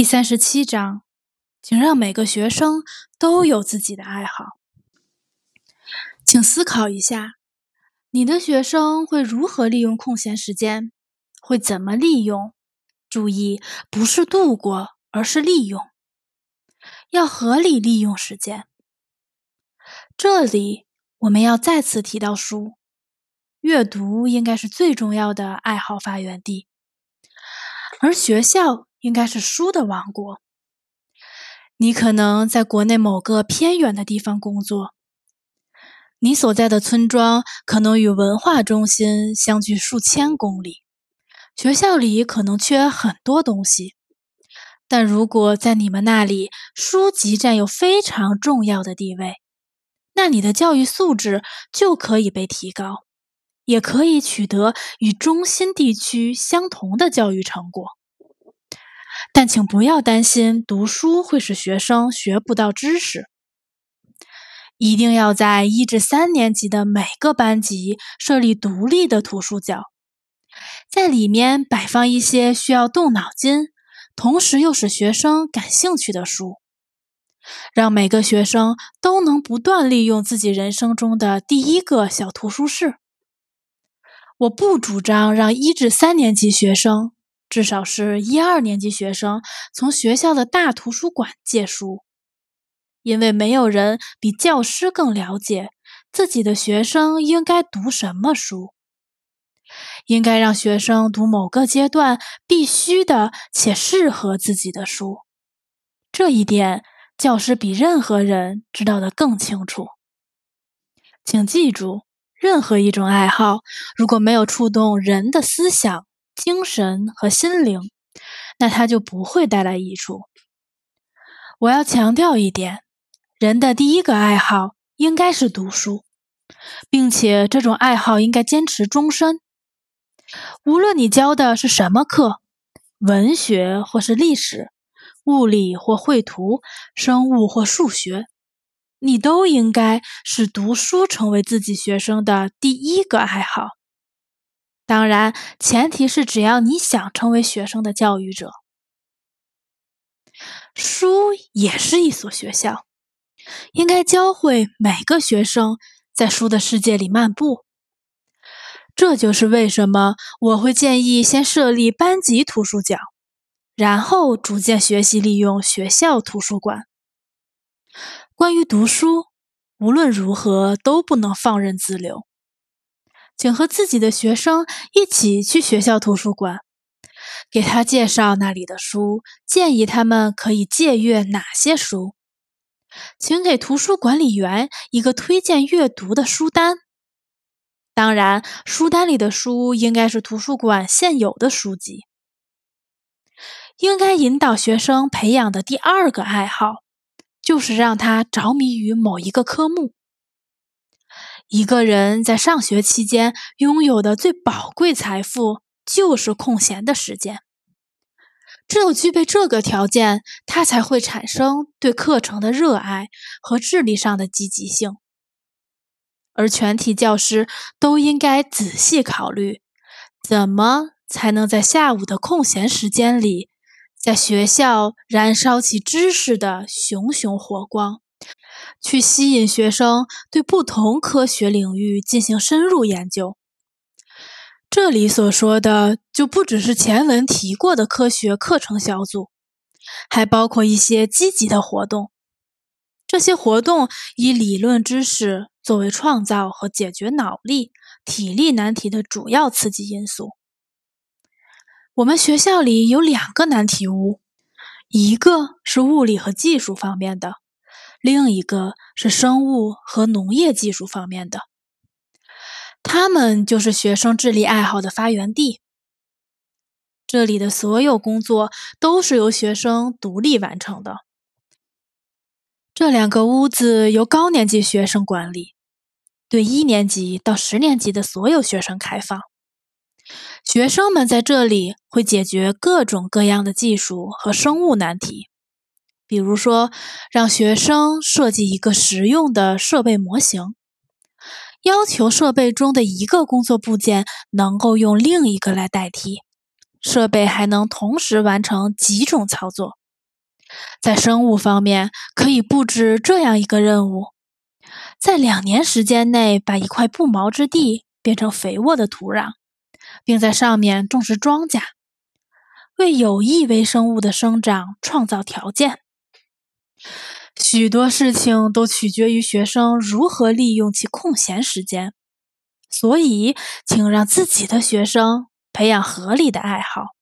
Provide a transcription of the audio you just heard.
第三十七章，请让每个学生都有自己的爱好。请思考一下，你的学生会如何利用空闲时间？会怎么利用？注意，不是度过，而是利用。要合理利用时间。这里我们要再次提到书，阅读应该是最重要的爱好发源地，而学校。应该是书的王国。你可能在国内某个偏远的地方工作，你所在的村庄可能与文化中心相距数千公里，学校里可能缺很多东西。但如果在你们那里，书籍占有非常重要的地位，那你的教育素质就可以被提高，也可以取得与中心地区相同的教育成果。但请不要担心读书会使学生学不到知识。一定要在一至三年级的每个班级设立独立的图书角，在里面摆放一些需要动脑筋，同时又使学生感兴趣的书，让每个学生都能不断利用自己人生中的第一个小图书室。我不主张让一至三年级学生。至少是一二年级学生从学校的大图书馆借书，因为没有人比教师更了解自己的学生应该读什么书。应该让学生读某个阶段必须的且适合自己的书，这一点教师比任何人知道的更清楚。请记住，任何一种爱好如果没有触动人的思想，精神和心灵，那它就不会带来益处。我要强调一点：人的第一个爱好应该是读书，并且这种爱好应该坚持终身。无论你教的是什么课，文学或是历史，物理或绘图，生物或数学，你都应该使读书成为自己学生的第一个爱好。当然，前提是只要你想成为学生的教育者，书也是一所学校，应该教会每个学生在书的世界里漫步。这就是为什么我会建议先设立班级图书角，然后逐渐学习利用学校图书馆。关于读书，无论如何都不能放任自流。请和自己的学生一起去学校图书馆，给他介绍那里的书，建议他们可以借阅哪些书。请给图书管理员一个推荐阅读的书单。当然，书单里的书应该是图书馆现有的书籍。应该引导学生培养的第二个爱好，就是让他着迷于某一个科目。一个人在上学期间拥有的最宝贵财富就是空闲的时间。只有具备这个条件，他才会产生对课程的热爱和智力上的积极性。而全体教师都应该仔细考虑，怎么才能在下午的空闲时间里，在学校燃烧起知识的熊熊火光。去吸引学生对不同科学领域进行深入研究。这里所说的就不只是前文提过的科学课程小组，还包括一些积极的活动。这些活动以理论知识作为创造和解决脑力、体力难题的主要刺激因素。我们学校里有两个难题屋，一个是物理和技术方面的。另一个是生物和农业技术方面的，他们就是学生智力爱好的发源地。这里的所有工作都是由学生独立完成的。这两个屋子由高年级学生管理，对一年级到十年级的所有学生开放。学生们在这里会解决各种各样的技术和生物难题。比如说，让学生设计一个实用的设备模型，要求设备中的一个工作部件能够用另一个来代替，设备还能同时完成几种操作。在生物方面，可以布置这样一个任务：在两年时间内，把一块不毛之地变成肥沃的土壤，并在上面种植庄稼，为有益微生物的生长创造条件。许多事情都取决于学生如何利用其空闲时间，所以，请让自己的学生培养合理的爱好。